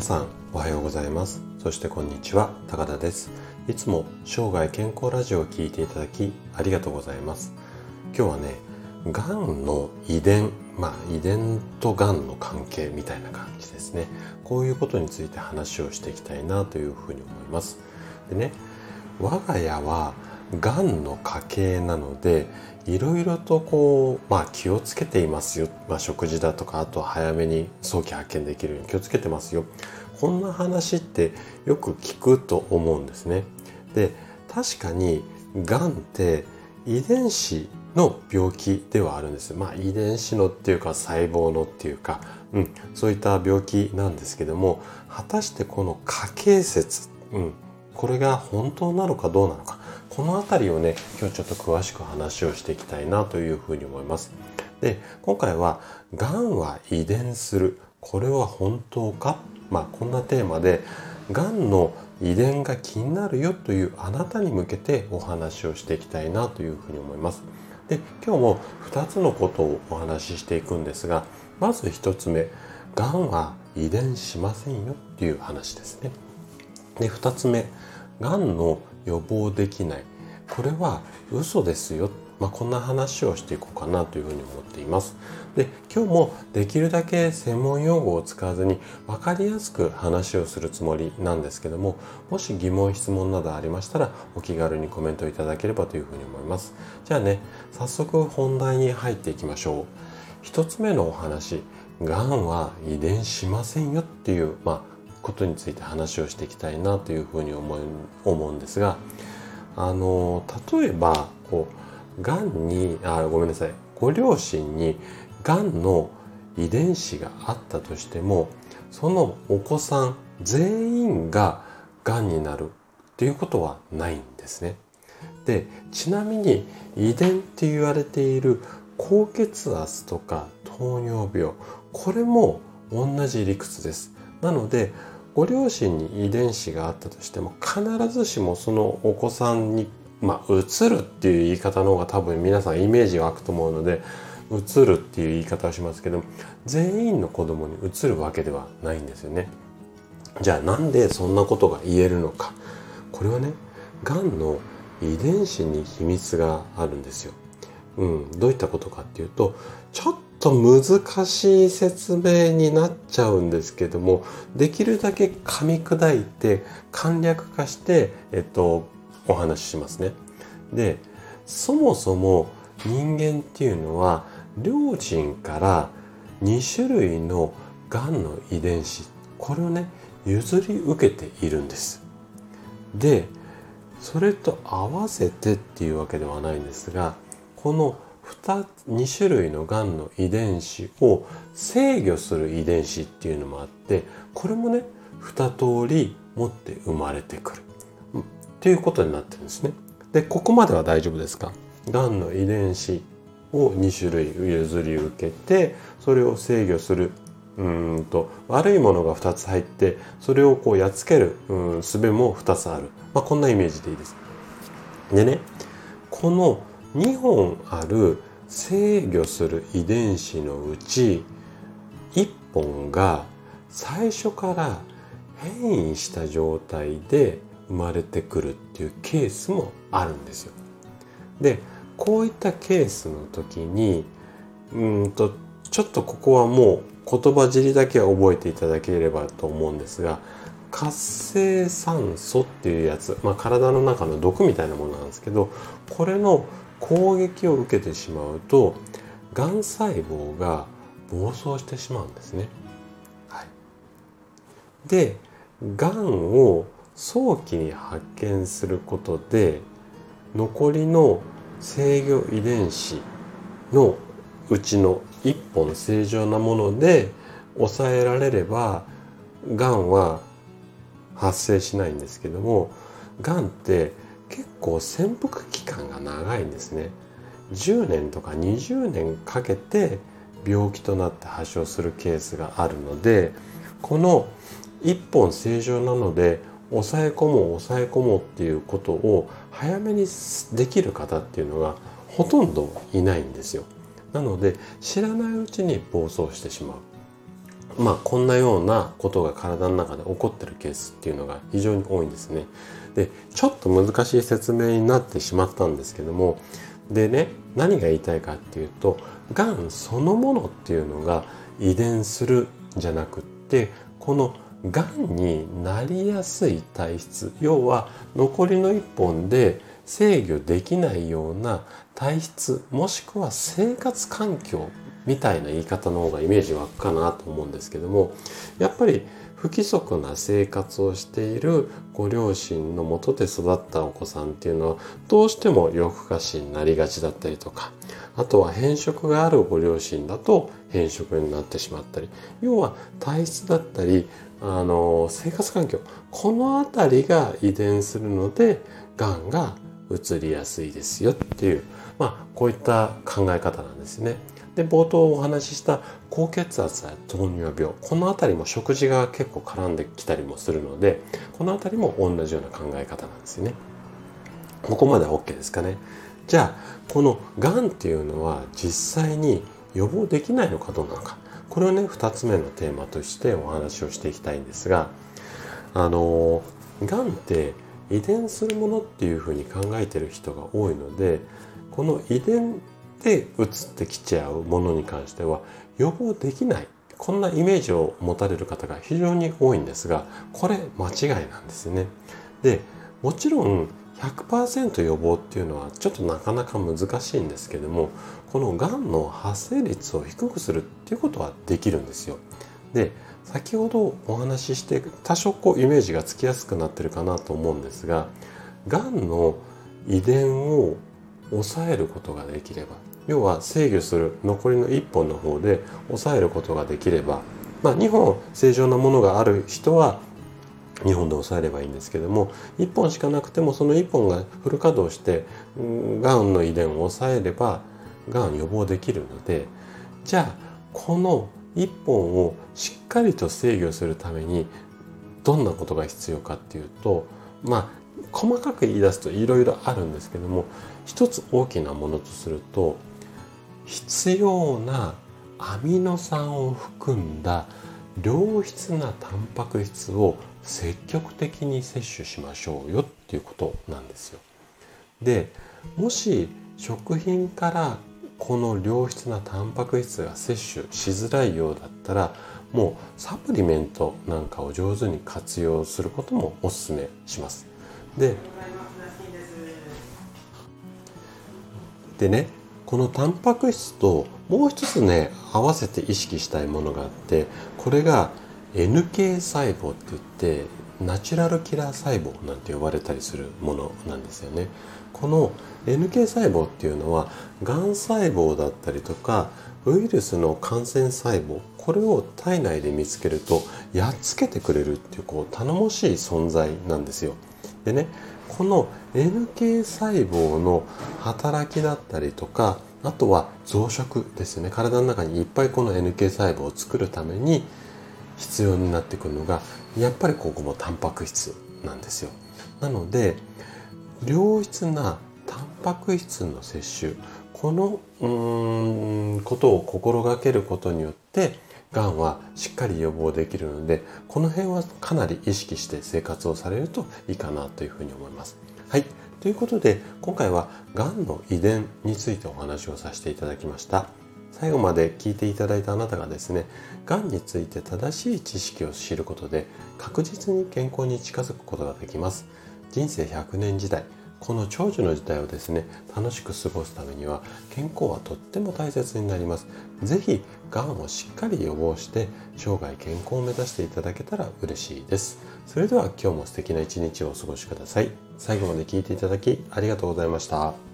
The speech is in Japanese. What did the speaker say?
さんおはようございます。そしてこんにちは高田です。いつも生涯健康ラジオを聴いていただきありがとうございます。今日はねがんの遺伝まあ遺伝とがんの関係みたいな感じですね。こういうことについて話をしていきたいなというふうに思います。でね我が家はがんの家系なのでいろいろとこう、まあ、気をつけていますよ、まあ、食事だとかあとは早めに早期発見できるように気をつけてますよ。こんな話ってよく聞くと思うんですね。で確かにがんって遺伝子の病気ではあるんです。まあ遺伝子のっていうか細胞のっていうか、うん、そういった病気なんですけども果たしてこの家系説、うん、これが本当なのかどうなのか。この辺りをね今日ちょっと詳しく話をしていきたいなというふうに思います。で今回は「がんは遺伝する。これは本当か?」まあこんなテーマでがんの遺伝が気になるよというあなたに向けてお話をしていきたいなというふうに思います。で今日も2つのことをお話ししていくんですがまず1つ目がんは遺伝しませんよっていう話ですね。で2つ目がんの予防できない。これは嘘ですよ、まあ、こんな話をしていこうかなというふうに思っています。で今日もできるだけ専門用語を使わずに分かりやすく話をするつもりなんですけどももし疑問質問などありましたらお気軽にコメントいただければというふうに思います。じゃあね早速本題に入っていきましょう。一つ目のお話。がんは遺伝しませんよっていう、まあ、ことについて話をしていきたいなというふうに思う思うんですがあの例えばこうがんにあごめんなさいご両親にがんの遺伝子があったとしてもそのお子さん全員ががんになるっていうことはないんですね。でちなみに遺伝って言われている高血圧とか糖尿病これも同じ理屈です。なのでご両親に遺伝子があったとしても必ずしもそのお子さんにまあ、移るっていう言い方の方が多分皆さんイメージ湧くと思うので移るっていう言い方をしますけど全員の子供に移るわけではないんですよね。じゃあなんでそんなことが言えるのかこれはねがんの遺伝子に秘密があるんですよ。うん、どういったことかっていうとちょっと難しい説明になっちゃうんですけどもできるだけ噛み砕いて簡略化して、えっと、お話ししますね。でそもそも人間っていうのは両親から2種類のがんの遺伝子これをね譲り受けているんです。でそれと合わせてっていうわけではないんですがこの 2, 種類のがんの遺伝子を制御する遺伝子っていうのもあってこれもね2通り持って生まれてくる、うん、っていうことになってるんですね。でここまでは大丈夫ですか？がんの遺伝子を2種類譲り受けてそれを制御するうんと悪いものが2つ入ってそれをこうやっつけるうん術も2つある、まあ、こんなイメージでいいです。でねこの2本ある制御する遺伝子のうち1本が最初から変異した状態で生まれてくるっていうケースもあるんですよ。でこういったケースの時にうんとちょっとここはもう言葉尻だけは覚えていただければと思うんですが活性酸素っていうやつ、まあ、体の中の毒みたいなものなんですけどこれの攻撃を受けてしまうとがん細胞が暴走してしまうんですね。はい、でがんを早期に発見することで残りの制御遺伝子のうちの1本正常なもので抑えられればがんは発生しないんですけどもがんって結構潜伏期間が長いんですね。10年とか20年かけて病気となって発症するケースがあるのでこの1本正常なので抑え込もう抑え込もうっていうことを早めにできる方っていうのがほとんどいないんですよ。なので知らないうちに暴走してしまう。まあこんなようなことが体の中で起こってるケースっていうのが非常に多いんですね。でちょっと難しい説明になってしまったんですけどもでね何が言いたいかっていうとがんそのものっていうのが遺伝するじゃなくってこのがんになりやすい体質要は残りの1本で制御できないような体質もしくは生活環境みたいな言い方の方がイメージ湧くかなと思うんですけどもやっぱり不規則な生活をしているご両親のもとで育ったお子さんっていうのはどうしても夜更かしになりがちだったりとかあとは変色があるご両親だと変色になってしまったり要は体質だったりあの生活環境この辺りが遺伝するのでがんが移りやすいですよっていう、まあ、こういった考え方なんですね。で冒頭お話しした高血圧や糖尿病この辺りも食事が結構絡んできたりもするのでこの辺りも同じような考え方なんですよね。ここまでは OK ですかね。じゃあこのがんっていうのは実際に予防できないのかどうなのかこれをね2つ目のテーマとしてお話をしていきたいんですがあのがんって遺伝するものっていうふうに考えてる人が多いのでこの遺伝で移ってきちゃうものに関しては予防できないこんなイメージを持たれる方が非常に多いんですがこれ間違いなんですね。でもちろん100%予防っていうのはちょっとなかなか難しいんですけどもこのがんの発生率を低くするっていうことはできるんですよ。で先ほどお話しして多少こうイメージがつきやすくなってるかなと思うんですががんの遺伝を抑えることができれば要は制御する残りの1本の方で抑えることができれば、まあ、2本正常なものがある人は2本で抑えればいいんですけども1本しかなくてもその1本がフル稼働してがんの遺伝を抑えればがん予防できるのでじゃあこの1本をしっかりと制御するためにどんなことが必要かっていうとまあ細かく言い出すといろいろあるんですけども一つ大きなものとすると必要なアミノ酸を含んだ良質なタンパク質を積極的に摂取しましょうよっていうことなんですよ。でもし食品からこの良質なタンパク質が摂取しづらいようだったらもうサプリメントなんかを上手に活用することもおすすめします。ででねこのタンパク質ともう一つね合わせて意識したいものがあってこれが NK 細胞って言ってナチュラルキラー細胞なんて呼ばれたりするものなんですよね。この NK 細胞っていうのはがん細胞だったりとかウイルスの感染細胞これを体内で見つけるとやっつけてくれるっていうこう頼もしい存在なんですよ。でねこの NK 細胞の働きだったりとかあとは増殖ですね。体の中にいっぱいこの NK 細胞を作るために必要になってくるのがやっぱりここもタンパク質なんですよ。なので良質なタンパク質の摂取このうんことを心がけることによってがんはしっかり予防できるのでこの辺はかなり意識して生活をされるといいかなというふうに思います。はいということで今回はがんの遺伝についてお話をさせていただきました。最後まで聞いていただいたあなたがですねがんについて正しい知識を知ることで確実に健康に近づくことができます人生100年時代この長寿の時代をですね楽しく過ごすためには健康はとっても大切になります。是非がんをしっかり予防して生涯健康を目指していただけたら嬉しいです。それでは今日も素敵な一日をお過ごしください。最後まで聞いていただきありがとうございました。